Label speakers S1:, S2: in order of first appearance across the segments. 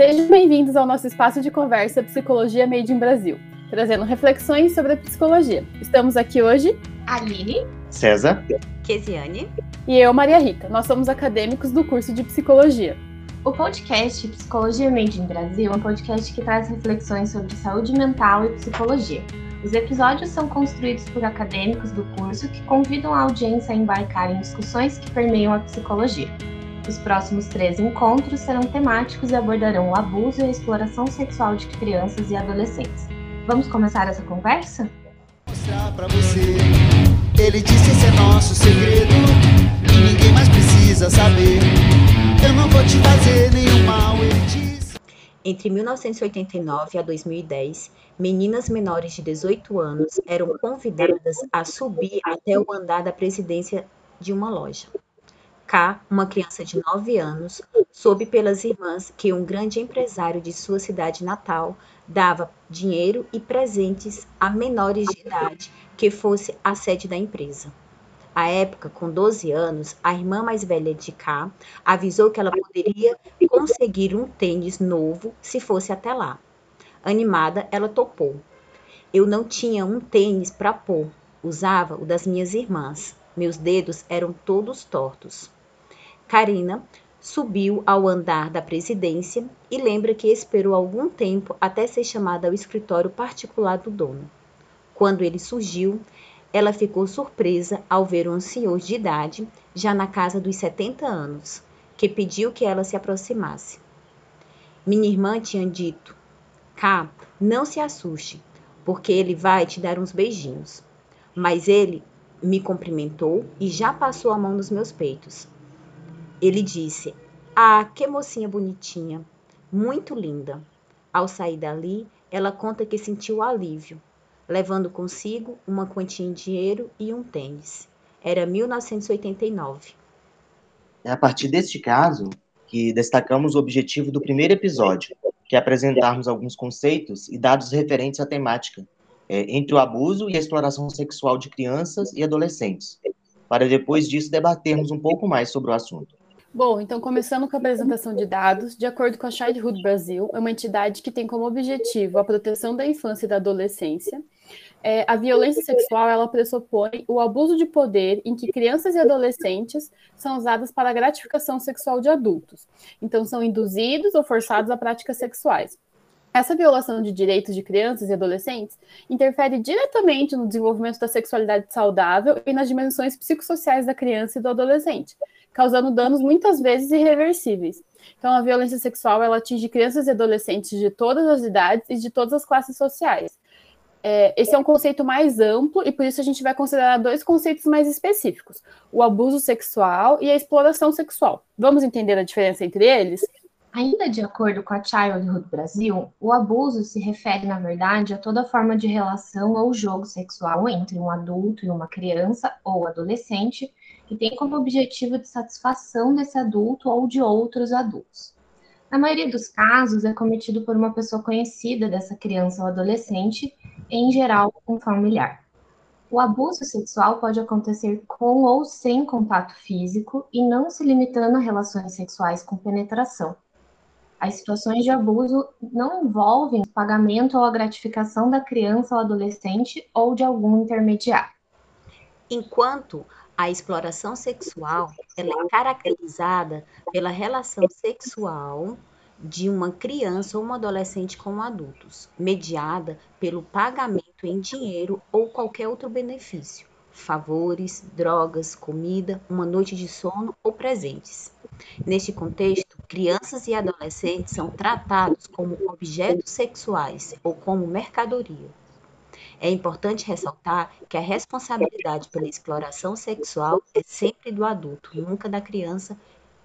S1: Sejam bem-vindos ao nosso espaço de conversa Psicologia Made in Brasil, trazendo reflexões sobre a psicologia. Estamos aqui hoje
S2: Aline,
S3: César,
S4: Kesiane
S1: e eu, Maria Rita. Nós somos acadêmicos do curso de Psicologia.
S2: O podcast Psicologia Made in Brasil é um podcast que traz reflexões sobre saúde mental e psicologia. Os episódios são construídos por acadêmicos do curso que convidam a audiência a embarcar em discussões que permeiam a psicologia. Os próximos três encontros serão temáticos e abordarão o abuso e a exploração sexual de crianças e adolescentes. Vamos começar essa conversa?
S5: Mostrar pra você. Ele disse esse é nosso segredo e ninguém mais precisa saber. Eu não vou te fazer nenhum mal, ele disse.
S4: Entre 1989 a 2010, meninas menores de 18 anos eram convidadas a subir até o andar da presidência de uma loja. K, uma criança de 9 anos, soube pelas irmãs que um grande empresário de sua cidade natal dava dinheiro e presentes a menores de idade que fosse a sede da empresa. À época, com 12 anos, a irmã mais velha de K avisou que ela poderia conseguir um tênis novo se fosse até lá. Animada, ela topou. Eu não tinha um tênis para pôr, usava o das minhas irmãs. Meus dedos eram todos tortos. Karina subiu ao andar da presidência e lembra que esperou algum tempo até ser chamada ao escritório particular do dono. Quando ele surgiu, ela ficou surpresa ao ver um senhor de idade, já na casa dos 70 anos, que pediu que ela se aproximasse. Minha irmã tinha dito: Cá, não se assuste, porque ele vai te dar uns beijinhos. Mas ele me cumprimentou e já passou a mão nos meus peitos. Ele disse: Ah, que mocinha bonitinha, muito linda. Ao sair dali, ela conta que sentiu alívio, levando consigo uma quantia em dinheiro e um tênis. Era 1989.
S3: É a partir deste caso que destacamos o objetivo do primeiro episódio, que é apresentarmos alguns conceitos e dados referentes à temática é, entre o abuso e a exploração sexual de crianças e adolescentes, para depois disso debatermos um pouco mais sobre o assunto.
S1: Bom, então começando com a apresentação de dados, de acordo com a Childhood Brasil, é uma entidade que tem como objetivo a proteção da infância e da adolescência. É, a violência sexual ela pressupõe o abuso de poder em que crianças e adolescentes são usadas para a gratificação sexual de adultos. Então, são induzidos ou forçados a práticas sexuais. Essa violação de direitos de crianças e adolescentes interfere diretamente no desenvolvimento da sexualidade saudável e nas dimensões psicossociais da criança e do adolescente, causando danos muitas vezes irreversíveis. Então, a violência sexual ela atinge crianças e adolescentes de todas as idades e de todas as classes sociais. É, esse é um conceito mais amplo e por isso a gente vai considerar dois conceitos mais específicos: o abuso sexual e a exploração sexual. Vamos entender a diferença entre eles?
S2: Ainda de acordo com a Childhood Brasil, o abuso se refere, na verdade, a toda forma de relação ou jogo sexual entre um adulto e uma criança ou adolescente que tem como objetivo de satisfação desse adulto ou de outros adultos. Na maioria dos casos, é cometido por uma pessoa conhecida dessa criança ou adolescente, em geral, um familiar. O abuso sexual pode acontecer com ou sem contato físico e não se limitando a relações sexuais com penetração. As situações de abuso não envolvem pagamento ou a gratificação da criança ou adolescente ou de algum intermediário.
S4: Enquanto a exploração sexual ela é caracterizada pela relação sexual de uma criança ou uma adolescente com adultos, mediada pelo pagamento em dinheiro ou qualquer outro benefício, favores, drogas, comida, uma noite de sono ou presentes. Neste contexto, crianças e adolescentes são tratados como objetos sexuais ou como mercadoria. É importante ressaltar que a responsabilidade pela exploração sexual é sempre do adulto, nunca da criança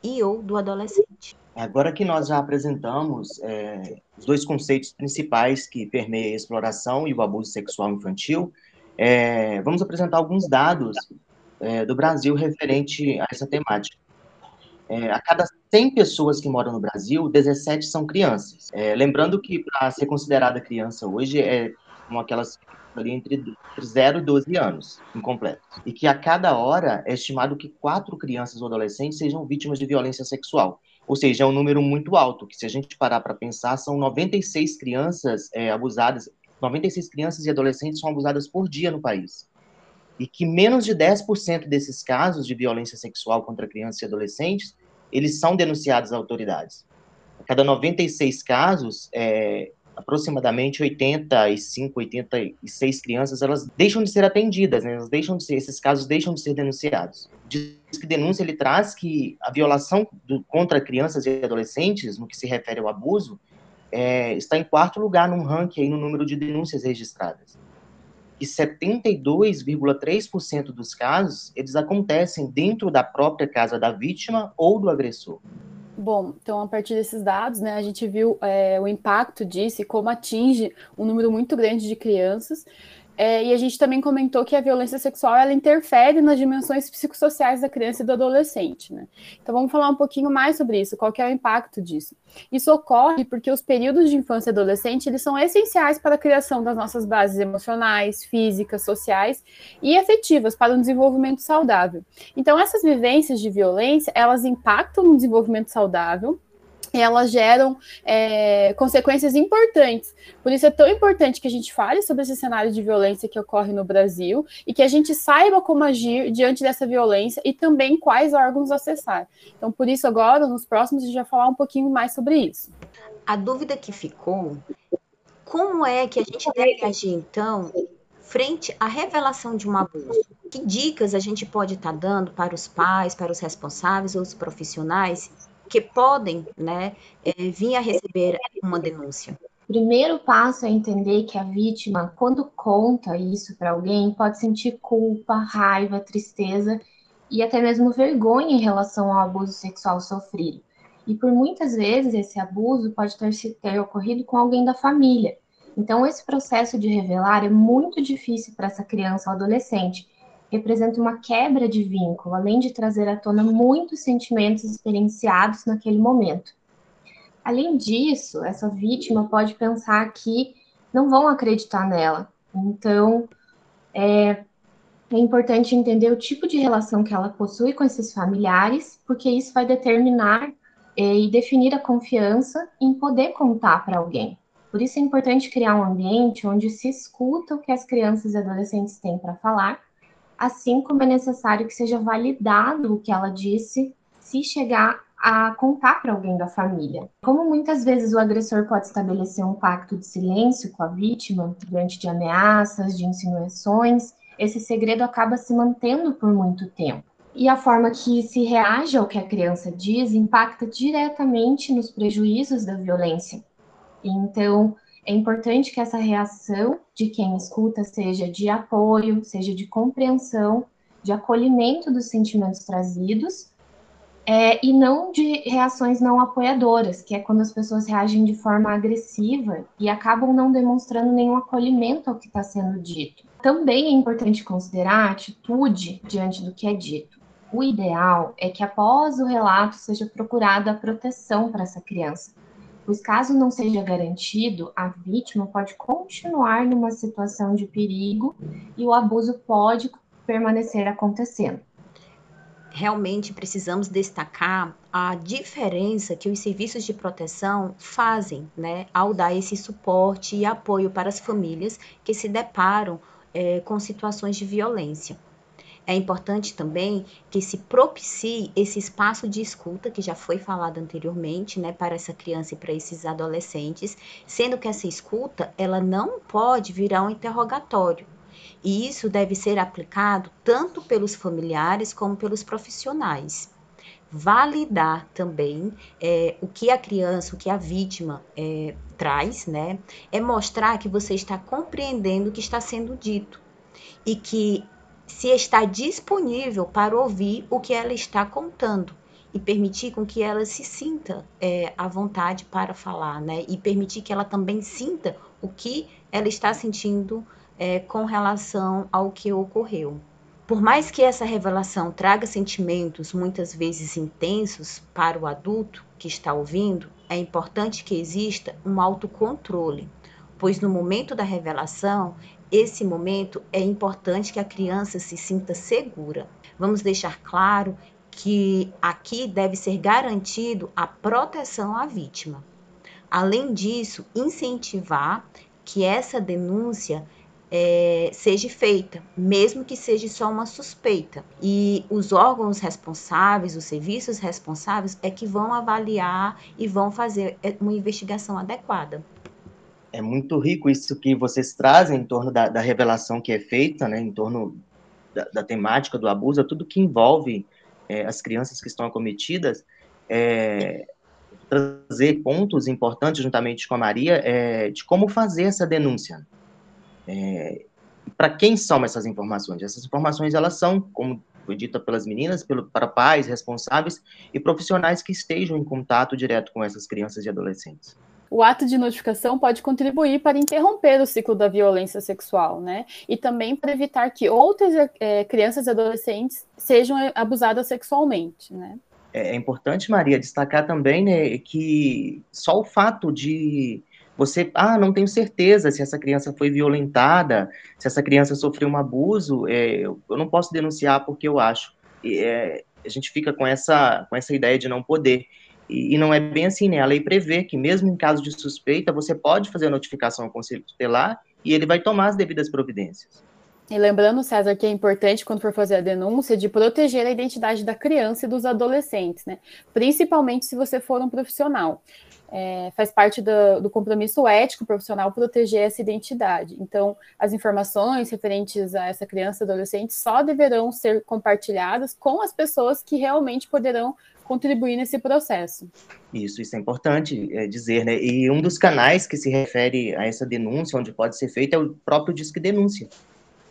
S4: e ou do adolescente.
S3: Agora que nós já apresentamos é, os dois conceitos principais que permeiam a exploração e o abuso sexual infantil, é, vamos apresentar alguns dados é, do Brasil referente a essa temática. É, a cada 100 pessoas que moram no Brasil, 17 são crianças. É, lembrando que para ser considerada criança hoje é como aquelas ali entre, entre 0 e 12 anos, incompleto. E que a cada hora é estimado que quatro crianças ou adolescentes sejam vítimas de violência sexual. Ou seja, é um número muito alto, que se a gente parar para pensar, são 96 crianças é, abusadas, 96 crianças e adolescentes são abusadas por dia no país. E que menos de 10% desses casos de violência sexual contra crianças e adolescentes, eles são denunciados às autoridades. A cada 96 casos, é, aproximadamente 85, 86 crianças, elas deixam de ser atendidas, né? elas deixam de ser, esses casos deixam de ser denunciados. Diz que denúncia ele traz que a violação do, contra crianças e adolescentes, no que se refere ao abuso, é, está em quarto lugar num ranking aí no número de denúncias registradas. E 72,3% dos casos, eles acontecem dentro da própria casa da vítima ou do agressor.
S1: Bom, então a partir desses dados, né, a gente viu é, o impacto disso e como atinge um número muito grande de crianças. É, e a gente também comentou que a violência sexual ela interfere nas dimensões psicossociais da criança e do adolescente. Né? Então vamos falar um pouquinho mais sobre isso, qual é o impacto disso. Isso ocorre porque os períodos de infância e adolescente eles são essenciais para a criação das nossas bases emocionais, físicas, sociais e afetivas para um desenvolvimento saudável. Então essas vivências de violência elas impactam no desenvolvimento saudável elas geram é, consequências importantes. Por isso é tão importante que a gente fale sobre esse cenário de violência que ocorre no Brasil e que a gente saiba como agir diante dessa violência e também quais órgãos acessar. Então, por isso, agora, nos próximos, a gente vai falar um pouquinho mais sobre isso.
S4: A dúvida que ficou, como é que a gente deve agir, então, frente à revelação de um abuso? Que dicas a gente pode estar tá dando para os pais, para os responsáveis ou os profissionais que podem né, é, vir a receber uma denúncia?
S2: Primeiro passo é entender que a vítima, quando conta isso para alguém, pode sentir culpa, raiva, tristeza e até mesmo vergonha em relação ao abuso sexual sofrido. E por muitas vezes esse abuso pode ter, ter ocorrido com alguém da família. Então, esse processo de revelar é muito difícil para essa criança ou adolescente, representa uma quebra de vínculo, além de trazer à tona muitos sentimentos experienciados naquele momento. Além disso, essa vítima pode pensar que não vão acreditar nela. Então, é, é importante entender o tipo de relação que ela possui com esses familiares, porque isso vai determinar é, e definir a confiança em poder contar para alguém. Por isso é importante criar um ambiente onde se escuta o que as crianças e adolescentes têm para falar assim como é necessário que seja validado o que ela disse se chegar a contar para alguém da família. Como muitas vezes o agressor pode estabelecer um pacto de silêncio com a vítima diante de ameaças, de insinuações, esse segredo acaba se mantendo por muito tempo. E a forma que se reage ao que a criança diz impacta diretamente nos prejuízos da violência. Então, é importante que essa reação de quem escuta seja de apoio, seja de compreensão, de acolhimento dos sentimentos trazidos, é, e não de reações não apoiadoras, que é quando as pessoas reagem de forma agressiva e acabam não demonstrando nenhum acolhimento ao que está sendo dito. Também é importante considerar a atitude diante do que é dito. O ideal é que após o relato seja procurada a proteção para essa criança, pois caso não seja garantido, a vítima pode continuar numa situação de perigo e o abuso pode permanecer acontecendo.
S4: Realmente precisamos destacar a diferença que os serviços de proteção fazem, né, ao dar esse suporte e apoio para as famílias que se deparam é, com situações de violência. É importante também que se propicie esse espaço de escuta que já foi falado anteriormente, né, para essa criança e para esses adolescentes, sendo que essa escuta, ela não pode virar um interrogatório. E isso deve ser aplicado tanto pelos familiares como pelos profissionais validar também é, o que a criança, o que a vítima é, traz, né? É mostrar que você está compreendendo o que está sendo dito e que se está disponível para ouvir o que ela está contando e permitir com que ela se sinta é, à vontade para falar, né? E permitir que ela também sinta o que ela está sentindo é, com relação ao que ocorreu. Por mais que essa revelação traga sentimentos muitas vezes intensos para o adulto que está ouvindo, é importante que exista um autocontrole, pois no momento da revelação esse momento é importante que a criança se sinta segura. Vamos deixar claro que aqui deve ser garantido a proteção à vítima. Além disso, incentivar que essa denúncia é, seja feita, mesmo que seja só uma suspeita. E os órgãos responsáveis, os serviços responsáveis, é que vão avaliar e vão fazer é, uma investigação adequada.
S3: É muito rico isso que vocês trazem em torno da, da revelação que é feita, né, em torno da, da temática do abuso, tudo que envolve é, as crianças que estão acometidas. É, trazer pontos importantes juntamente com a Maria é, de como fazer essa denúncia. É, para quem são essas informações? Essas informações elas são, como foi dita pelas meninas, pelo, para pais responsáveis e profissionais que estejam em contato direto com essas crianças e adolescentes.
S1: O ato de notificação pode contribuir para interromper o ciclo da violência sexual, né? E também para evitar que outras é, crianças e adolescentes sejam abusadas sexualmente, né?
S3: É, é importante, Maria, destacar também né, que só o fato de você, ah, não tenho certeza se essa criança foi violentada, se essa criança sofreu um abuso, é, eu, não posso denunciar porque eu acho. É, a gente fica com essa, com essa ideia de não poder. E, e, não é bem assim, né? A lei prevê que, mesmo em caso de suspeita, você pode fazer a notificação ao Conselho Tutelar e ele vai tomar as devidas providências.
S1: E lembrando, César, que é importante, quando for fazer a denúncia, de proteger a identidade da criança e dos adolescentes, né? Principalmente se você for um profissional. É, faz parte do, do, compromisso ético profissional proteger essa identidade. Então, as informações referentes a essa criança e adolescente só deverão ser compartilhadas com as pessoas que realmente poderão contribuir nesse processo.
S3: Isso, isso é importante é, dizer, né? E um dos canais que se refere a essa denúncia, onde pode ser feita, é o próprio Disque Denúncia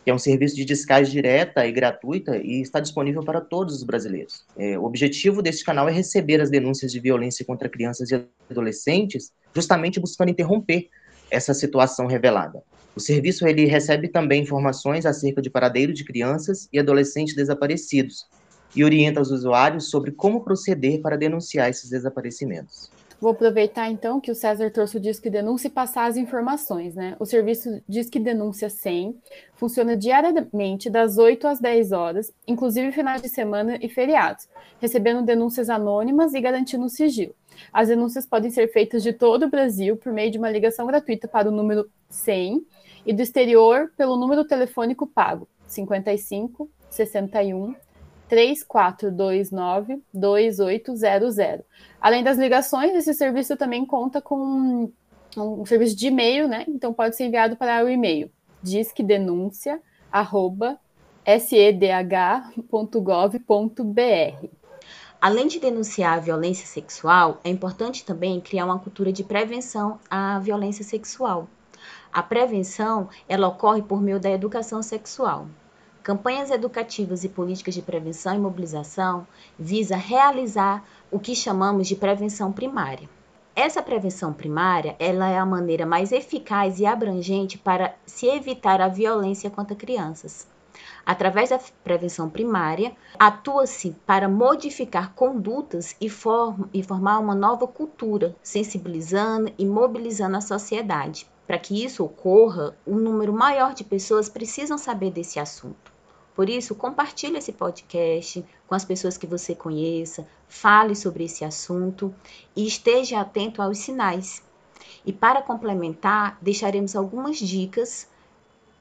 S3: que é um serviço de descarte direta e gratuita e está disponível para todos os brasileiros. É, o objetivo deste canal é receber as denúncias de violência contra crianças e adolescentes, justamente buscando interromper essa situação revelada. O serviço ele recebe também informações acerca de paradeiro de crianças e adolescentes desaparecidos e orienta os usuários sobre como proceder para denunciar esses desaparecimentos.
S1: Vou aproveitar então que o César trouxe o Disque Denúncia e passar as informações, né? O serviço Disque Denúncia 100 funciona diariamente das 8 às 10 horas, inclusive finais de semana e feriados, recebendo denúncias anônimas e garantindo sigilo. As denúncias podem ser feitas de todo o Brasil por meio de uma ligação gratuita para o número 100 e do exterior pelo número telefônico pago 55 61 3429 2800. Além das ligações, esse serviço também conta com um, um serviço de e-mail, né? Então pode ser enviado para o e-mail disquedenuncia@sedh.gov.br.
S4: Além de denunciar a violência sexual, é importante também criar uma cultura de prevenção à violência sexual. A prevenção, ela ocorre por meio da educação sexual. Campanhas educativas e políticas de prevenção e mobilização visa realizar o que chamamos de prevenção primária. Essa prevenção primária, ela é a maneira mais eficaz e abrangente para se evitar a violência contra crianças. Através da prevenção primária, atua-se para modificar condutas e, form e formar uma nova cultura, sensibilizando e mobilizando a sociedade. Para que isso ocorra, um número maior de pessoas precisam saber desse assunto. Por isso, compartilhe esse podcast com as pessoas que você conheça, fale sobre esse assunto e esteja atento aos sinais. E para complementar, deixaremos algumas dicas.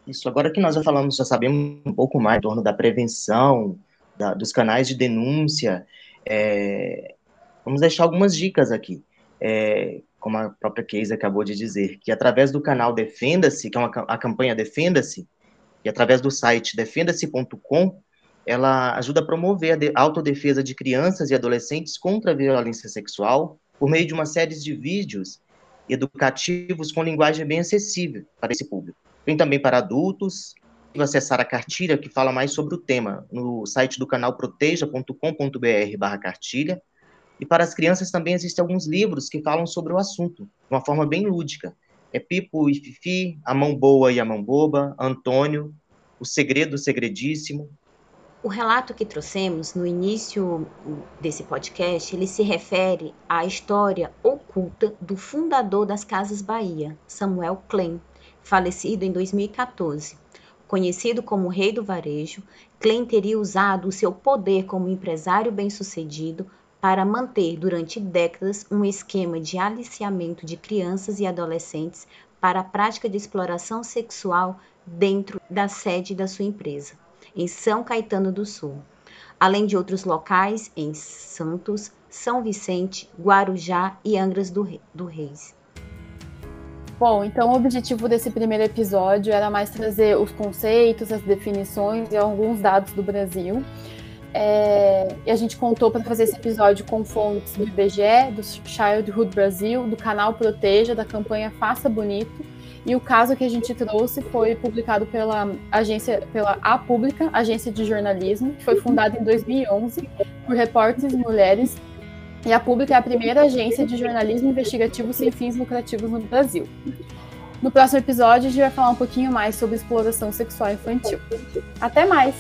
S3: Isso, agora que nós já falamos, já sabemos um pouco mais em torno da prevenção, da, dos canais de denúncia, é, vamos deixar algumas dicas aqui. É, como a própria Keisa acabou de dizer, que através do canal Defenda-se, que é uma, a campanha Defenda-se, e através do site defenda-se.com, ela ajuda a promover a autodefesa de crianças e adolescentes contra a violência sexual por meio de uma série de vídeos educativos com linguagem bem acessível para esse público. Tem também para adultos, acessar a cartilha que fala mais sobre o tema no site do canal proteja.com.br cartilha. E para as crianças também existem alguns livros que falam sobre o assunto, de uma forma bem lúdica é Pipo e Fifi, A Mão Boa e a Mão Boba, Antônio, O Segredo Segredíssimo.
S4: O relato que trouxemos no início desse podcast, ele se refere à história oculta do fundador das Casas Bahia, Samuel Klein, falecido em 2014. Conhecido como Rei do Varejo, Klein teria usado o seu poder como empresário bem-sucedido para manter durante décadas um esquema de aliciamento de crianças e adolescentes para a prática de exploração sexual dentro da sede da sua empresa, em São Caetano do Sul, além de outros locais em Santos, São Vicente, Guarujá e Angras do, Reis.
S1: Bom, então o objetivo desse primeiro episódio era mais trazer os conceitos, as definições e alguns dados do Brasil. É, e a gente contou para fazer esse episódio com fontes do IBGE, do Childhood Brasil, do canal Proteja, da campanha Faça Bonito. E o caso que a gente trouxe foi publicado pela agência, pela A Pública, agência de jornalismo, que foi fundada em 2011 por repórteres mulheres e a Pública é a primeira agência de jornalismo investigativo sem fins lucrativos no Brasil. No próximo episódio, a gente vai falar um pouquinho mais sobre exploração sexual infantil. Até mais!